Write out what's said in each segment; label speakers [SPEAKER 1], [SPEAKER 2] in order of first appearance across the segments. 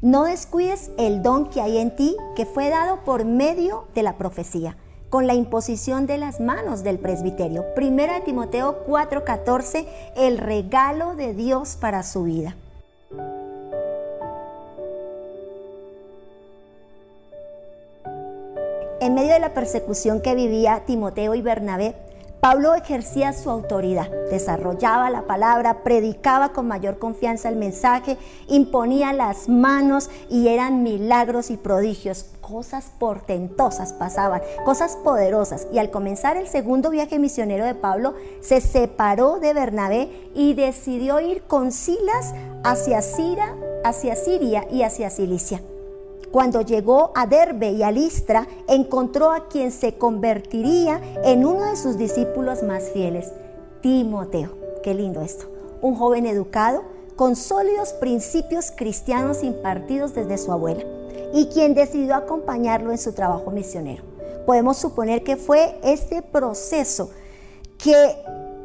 [SPEAKER 1] No descuides el don que hay en ti, que fue dado por medio de la profecía, con la imposición de las manos del presbiterio. Primera de Timoteo 4:14, el regalo de Dios para su vida. En medio de la persecución que vivía Timoteo y Bernabé, Pablo ejercía su autoridad, desarrollaba la palabra, predicaba con mayor confianza el mensaje, imponía las manos y eran milagros y prodigios. Cosas portentosas pasaban, cosas poderosas. Y al comenzar el segundo viaje misionero de Pablo, se separó de Bernabé y decidió ir con Silas hacia, hacia Siria y hacia Cilicia. Cuando llegó a Derbe y a Listra, encontró a quien se convertiría en uno de sus discípulos más fieles, Timoteo. Qué lindo esto. Un joven educado, con sólidos principios cristianos impartidos desde su abuela, y quien decidió acompañarlo en su trabajo misionero. Podemos suponer que fue este proceso que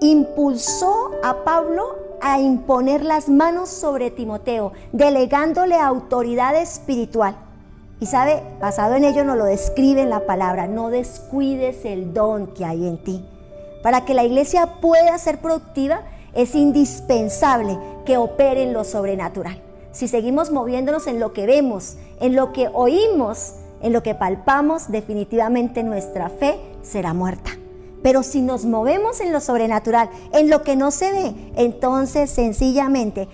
[SPEAKER 1] impulsó a Pablo a imponer las manos sobre Timoteo, delegándole autoridad espiritual y sabe, basado en ello nos lo describe en la palabra, no descuides el don que hay en ti. Para que la iglesia pueda ser productiva es indispensable que opere en lo sobrenatural. Si seguimos moviéndonos en lo que vemos, en lo que oímos, en lo que palpamos, definitivamente nuestra fe será muerta. Pero si nos movemos en lo sobrenatural, en lo que no se ve, entonces sencillamente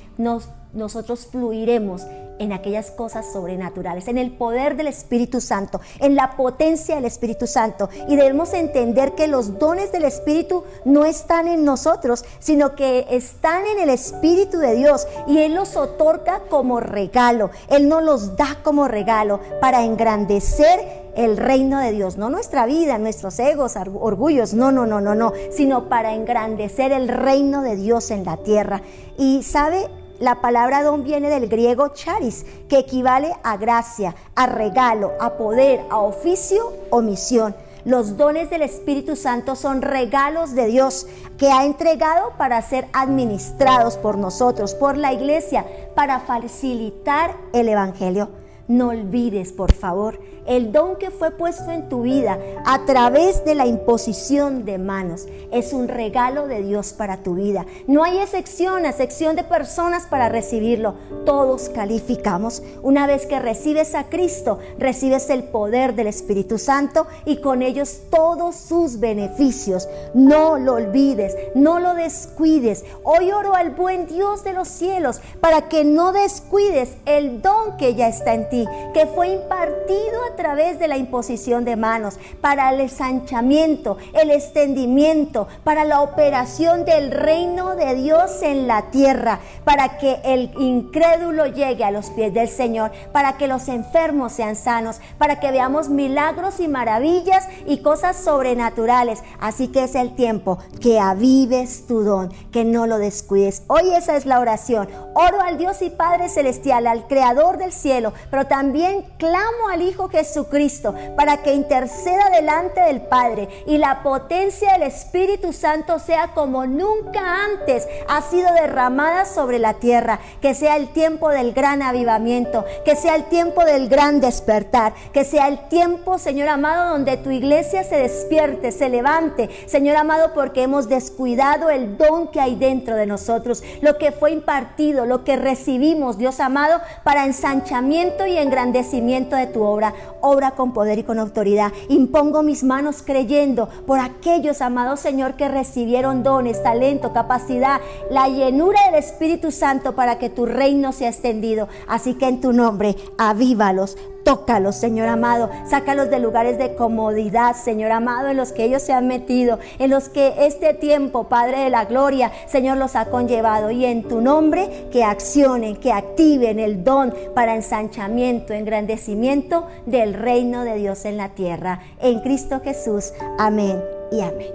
[SPEAKER 1] nosotros fluiremos en aquellas cosas sobrenaturales, en el poder del Espíritu Santo, en la potencia del Espíritu Santo. Y debemos entender que los dones del Espíritu no están en nosotros, sino que están en el Espíritu de Dios y Él los otorga como regalo. Él no los da como regalo para engrandecer el reino de Dios, no nuestra vida, nuestros egos, orgullos, no, no, no, no, no, sino para engrandecer el reino de Dios en la tierra. Y sabe, la palabra don viene del griego charis, que equivale a gracia, a regalo, a poder, a oficio o misión. Los dones del Espíritu Santo son regalos de Dios que ha entregado para ser administrados por nosotros, por la iglesia, para facilitar el Evangelio. No olvides, por favor, el don que fue puesto en tu vida a través de la imposición de manos. Es un regalo de Dios para tu vida. No hay excepción, excepción de personas para recibirlo. Todos calificamos. Una vez que recibes a Cristo, recibes el poder del Espíritu Santo y con ellos todos sus beneficios. No lo olvides, no lo descuides. Hoy oro al buen Dios de los cielos para que no descuides el don que ya está en que fue impartido a través de la imposición de manos para el ensanchamiento, el extendimiento, para la operación del reino de Dios en la tierra, para que el incrédulo llegue a los pies del Señor, para que los enfermos sean sanos, para que veamos milagros y maravillas y cosas sobrenaturales. Así que es el tiempo que avives tu don, que no lo descuides. Hoy esa es la oración. Oro al Dios y Padre Celestial, al Creador del cielo, pero también clamo al Hijo Jesucristo para que interceda delante del Padre y la potencia del Espíritu Santo sea como nunca antes ha sido derramada sobre la tierra, que sea el tiempo del gran avivamiento, que sea el tiempo del gran despertar, que sea el tiempo, Señor amado, donde tu iglesia se despierte, se levante, Señor amado, porque hemos descuidado el don que hay dentro de nosotros, lo que fue impartido, lo que recibimos, Dios amado, para ensanchamiento y engrandecimiento de tu obra. Obra con poder y con autoridad. Impongo mis manos creyendo por aquellos, amados Señor, que recibieron dones, talento, capacidad, la llenura del Espíritu Santo para que tu reino sea extendido. Así que en tu nombre, avívalos, Tócalos, Señor amado. Sácalos de lugares de comodidad, Señor amado, en los que ellos se han metido, en los que este tiempo, Padre de la Gloria, Señor, los ha conllevado. Y en tu nombre, que accionen, que activen el don para ensanchamiento, engrandecimiento del reino de Dios en la tierra. En Cristo Jesús. Amén y amén.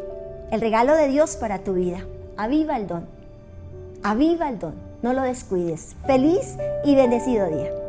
[SPEAKER 1] El regalo de Dios para tu vida. Aviva el don. Aviva el don. No lo descuides. Feliz y bendecido día.